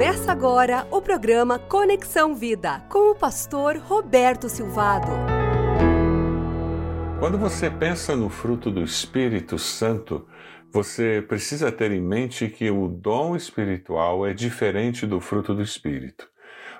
Começa agora o programa Conexão Vida com o pastor Roberto Silvado. Quando você pensa no fruto do Espírito Santo, você precisa ter em mente que o dom espiritual é diferente do fruto do Espírito.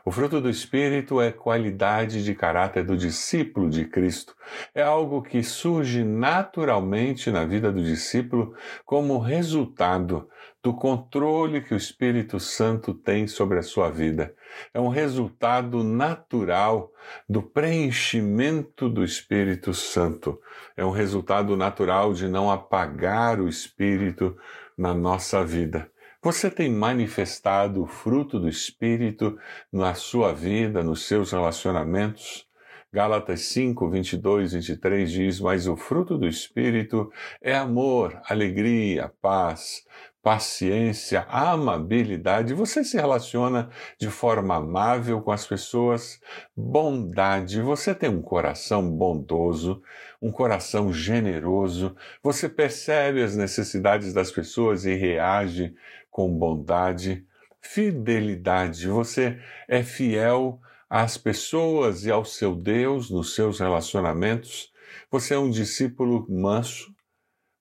O fruto do Espírito é qualidade de caráter do discípulo de Cristo. É algo que surge naturalmente na vida do discípulo como resultado do controle que o Espírito Santo tem sobre a sua vida. É um resultado natural do preenchimento do Espírito Santo. É um resultado natural de não apagar o Espírito na nossa vida. Você tem manifestado o fruto do Espírito na sua vida, nos seus relacionamentos? Gálatas 5, 22, 23 diz: Mas o fruto do Espírito é amor, alegria, paz, paciência, amabilidade. Você se relaciona de forma amável com as pessoas, bondade. Você tem um coração bondoso, um coração generoso. Você percebe as necessidades das pessoas e reage com bondade, fidelidade. Você é fiel às pessoas e ao seu Deus nos seus relacionamentos. Você é um discípulo manso.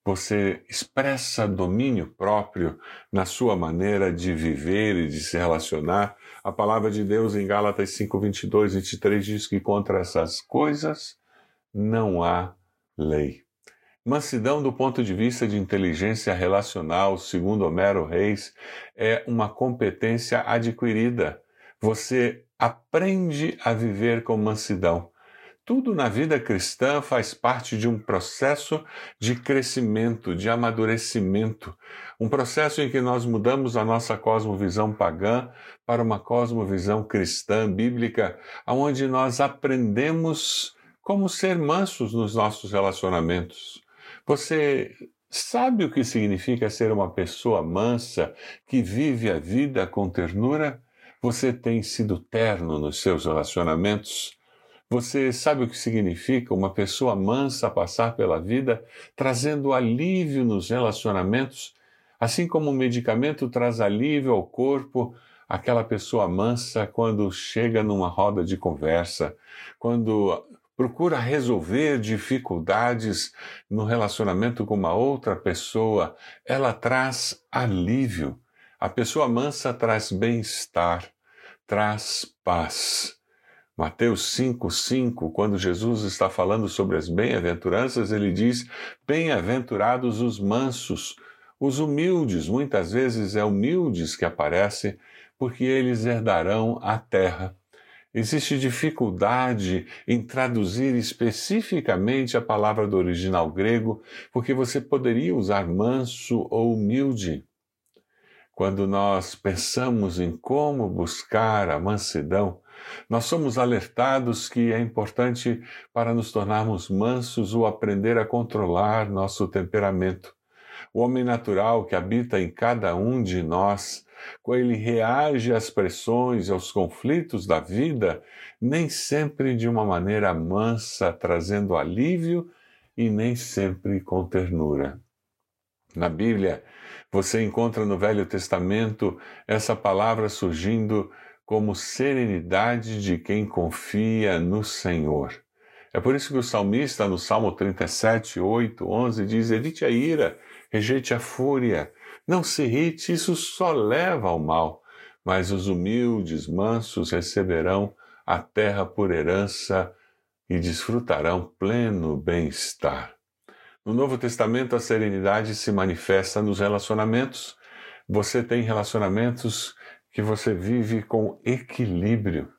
Você expressa domínio próprio na sua maneira de viver e de se relacionar. A palavra de Deus em Gálatas 5, 22, 23 diz que contra essas coisas não há lei. Mansidão, do ponto de vista de inteligência relacional, segundo Homero Reis, é uma competência adquirida. Você aprende a viver com mansidão. Tudo na vida cristã faz parte de um processo de crescimento, de amadurecimento, um processo em que nós mudamos a nossa cosmovisão pagã para uma cosmovisão cristã, bíblica, onde nós aprendemos como ser mansos nos nossos relacionamentos. Você sabe o que significa ser uma pessoa mansa que vive a vida com ternura? Você tem sido terno nos seus relacionamentos? Você sabe o que significa uma pessoa mansa passar pela vida trazendo alívio nos relacionamentos? Assim como o medicamento traz alívio ao corpo, aquela pessoa mansa, quando chega numa roda de conversa, quando procura resolver dificuldades no relacionamento com uma outra pessoa, ela traz alívio. A pessoa mansa traz bem-estar, traz paz. Mateus 5,5, quando Jesus está falando sobre as bem-aventuranças, ele diz: Bem-aventurados os mansos, os humildes, muitas vezes é humildes que aparece, porque eles herdarão a terra. Existe dificuldade em traduzir especificamente a palavra do original grego, porque você poderia usar manso ou humilde. Quando nós pensamos em como buscar a mansidão, nós somos alertados que é importante para nos tornarmos mansos o aprender a controlar nosso temperamento. O homem natural que habita em cada um de nós quando ele reage às pressões e aos conflitos da vida, nem sempre de uma maneira mansa, trazendo alívio e nem sempre com ternura. Na Bíblia, você encontra no Velho Testamento essa palavra surgindo como serenidade de quem confia no Senhor. É por isso que o salmista, no Salmo 37, 8, 11, diz: Evite a ira, rejeite a fúria, não se irrite, isso só leva ao mal, mas os humildes, mansos receberão a terra por herança e desfrutarão pleno bem-estar. No Novo Testamento, a serenidade se manifesta nos relacionamentos. Você tem relacionamentos que você vive com equilíbrio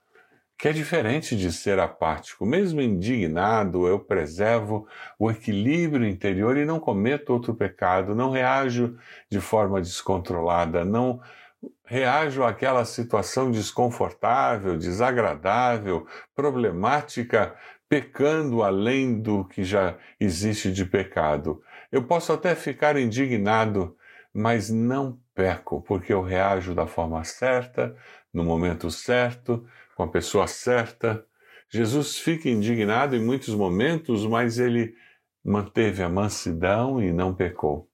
que é diferente de ser apático. Mesmo indignado, eu preservo o equilíbrio interior e não cometo outro pecado, não reajo de forma descontrolada, não reajo àquela situação desconfortável, desagradável, problemática, pecando além do que já existe de pecado. Eu posso até ficar indignado, mas não peco, porque eu reajo da forma certa, no momento certo, com a pessoa certa. Jesus fica indignado em muitos momentos, mas ele manteve a mansidão e não pecou.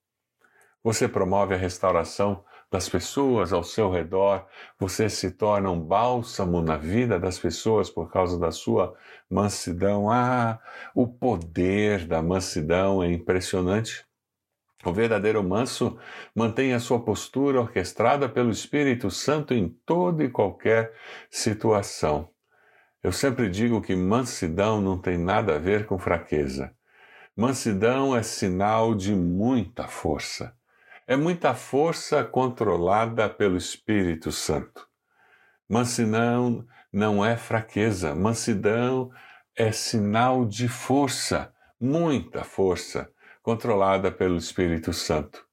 Você promove a restauração das pessoas ao seu redor, você se torna um bálsamo na vida das pessoas por causa da sua mansidão. Ah, o poder da mansidão é impressionante. O verdadeiro manso mantém a sua postura orquestrada pelo Espírito Santo em toda e qualquer situação. Eu sempre digo que mansidão não tem nada a ver com fraqueza. Mansidão é sinal de muita força. É muita força controlada pelo Espírito Santo. Mansidão não é fraqueza, mansidão é sinal de força, muita força, controlada pelo Espírito Santo.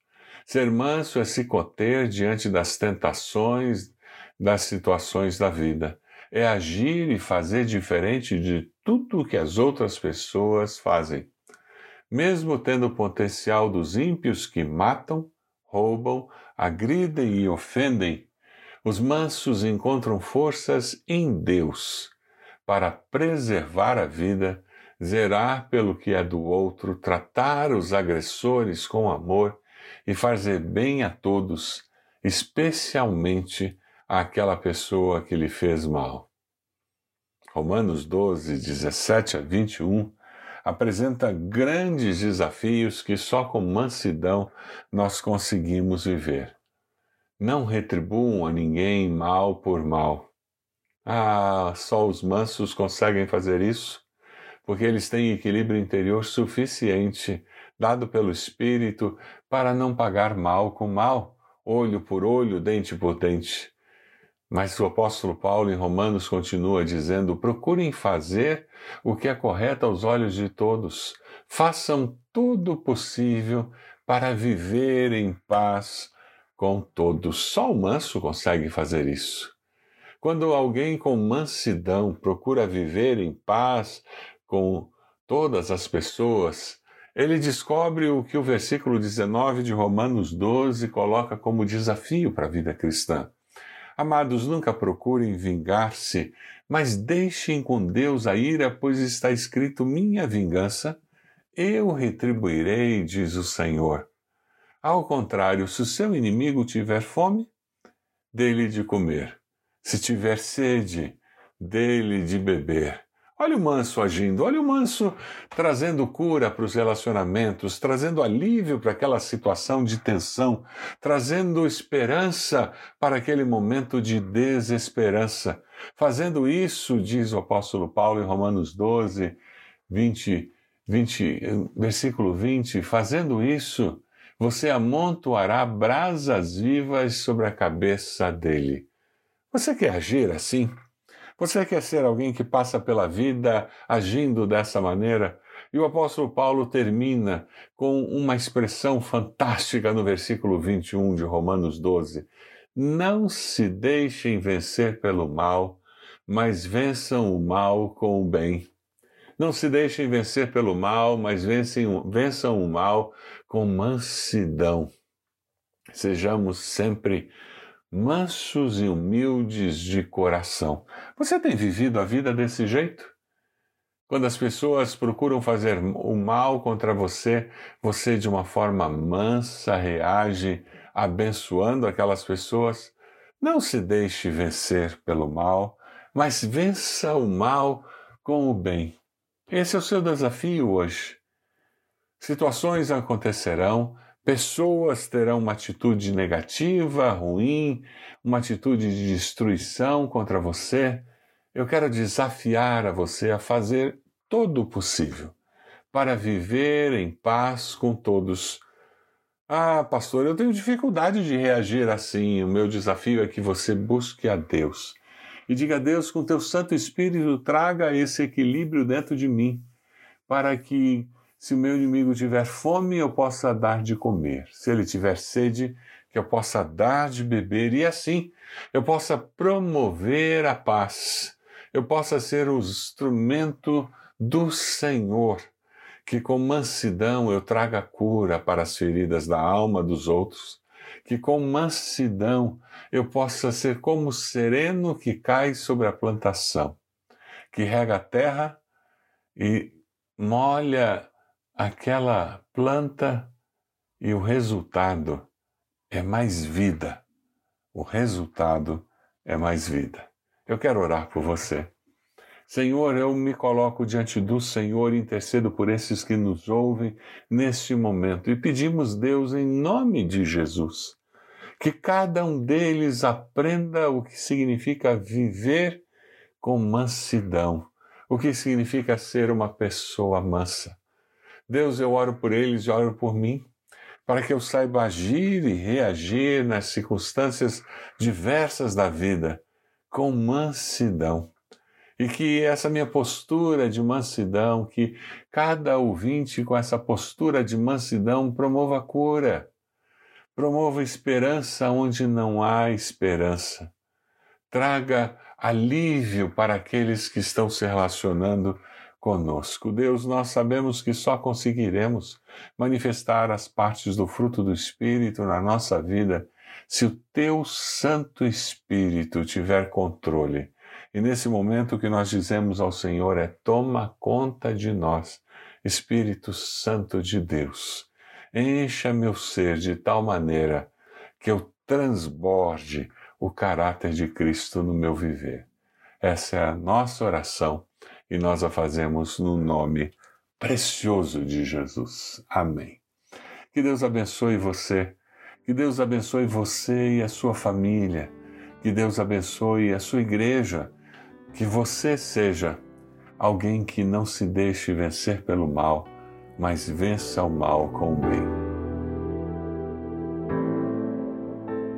Ser manso é se conter diante das tentações, das situações da vida. É agir e fazer diferente de tudo o que as outras pessoas fazem. Mesmo tendo o potencial dos ímpios que matam, roubam, agridem e ofendem, os mansos encontram forças em Deus para preservar a vida, zerar pelo que é do outro, tratar os agressores com amor e fazer bem a todos, especialmente àquela pessoa que lhe fez mal. Romanos 12, 17 a 21 apresenta grandes desafios que só com mansidão nós conseguimos viver. Não retribuam a ninguém mal por mal. Ah, só os mansos conseguem fazer isso, porque eles têm equilíbrio interior suficiente, dado pelo Espírito, para não pagar mal com mal, olho por olho, dente por dente. Mas o apóstolo Paulo em Romanos continua dizendo: procurem fazer o que é correto aos olhos de todos. Façam tudo possível para viver em paz com todos. Só o manso consegue fazer isso. Quando alguém com mansidão procura viver em paz com todas as pessoas, ele descobre o que o versículo 19 de Romanos 12 coloca como desafio para a vida cristã. Amados, nunca procurem vingar-se, mas deixem com Deus a ira, pois está escrito: Minha vingança, eu retribuirei, diz o Senhor. Ao contrário, se o seu inimigo tiver fome, dê-lhe de comer. Se tiver sede, dê-lhe de beber. Olha o manso agindo, olha o manso trazendo cura para os relacionamentos, trazendo alívio para aquela situação de tensão, trazendo esperança para aquele momento de desesperança. Fazendo isso, diz o apóstolo Paulo em Romanos 12, 20, 20, versículo 20, fazendo isso, você amontoará brasas vivas sobre a cabeça dele. Você quer agir assim? Você quer ser alguém que passa pela vida agindo dessa maneira? E o apóstolo Paulo termina com uma expressão fantástica no versículo 21 de Romanos 12: Não se deixem vencer pelo mal, mas vençam o mal com o bem. Não se deixem vencer pelo mal, mas vencem, vençam o mal com mansidão. Sejamos sempre mansos e humildes de coração. Você tem vivido a vida desse jeito? Quando as pessoas procuram fazer o mal contra você, você de uma forma mansa reage, abençoando aquelas pessoas. Não se deixe vencer pelo mal, mas vença o mal com o bem. Esse é o seu desafio hoje. Situações acontecerão, Pessoas terão uma atitude negativa, ruim, uma atitude de destruição contra você. Eu quero desafiar a você a fazer todo o possível para viver em paz com todos. Ah, pastor, eu tenho dificuldade de reagir assim. O meu desafio é que você busque a Deus e diga a Deus com teu Santo Espírito traga esse equilíbrio dentro de mim, para que se o meu inimigo tiver fome, eu possa dar de comer. Se ele tiver sede, que eu possa dar de beber. E assim, eu possa promover a paz. Eu possa ser o instrumento do Senhor. Que com mansidão eu traga cura para as feridas da alma dos outros. Que com mansidão eu possa ser como o sereno que cai sobre a plantação, que rega a terra e molha aquela planta e o resultado é mais vida. O resultado é mais vida. Eu quero orar por você. Senhor, eu me coloco diante do Senhor intercedo por esses que nos ouvem neste momento e pedimos, Deus, em nome de Jesus, que cada um deles aprenda o que significa viver com mansidão, o que significa ser uma pessoa mansa. Deus, eu oro por eles e oro por mim, para que eu saiba agir e reagir nas circunstâncias diversas da vida com mansidão. E que essa minha postura de mansidão, que cada ouvinte com essa postura de mansidão promova cura, promova esperança onde não há esperança, traga alívio para aqueles que estão se relacionando conosco. Deus, nós sabemos que só conseguiremos manifestar as partes do fruto do Espírito na nossa vida se o teu Santo Espírito tiver controle. E nesse momento que nós dizemos ao Senhor é: toma conta de nós, Espírito Santo de Deus. Encha meu ser de tal maneira que eu transborde o caráter de Cristo no meu viver. Essa é a nossa oração e nós a fazemos no nome precioso de Jesus. Amém. Que Deus abençoe você, que Deus abençoe você e a sua família, que Deus abençoe a sua igreja, que você seja alguém que não se deixe vencer pelo mal, mas vença o mal com o bem.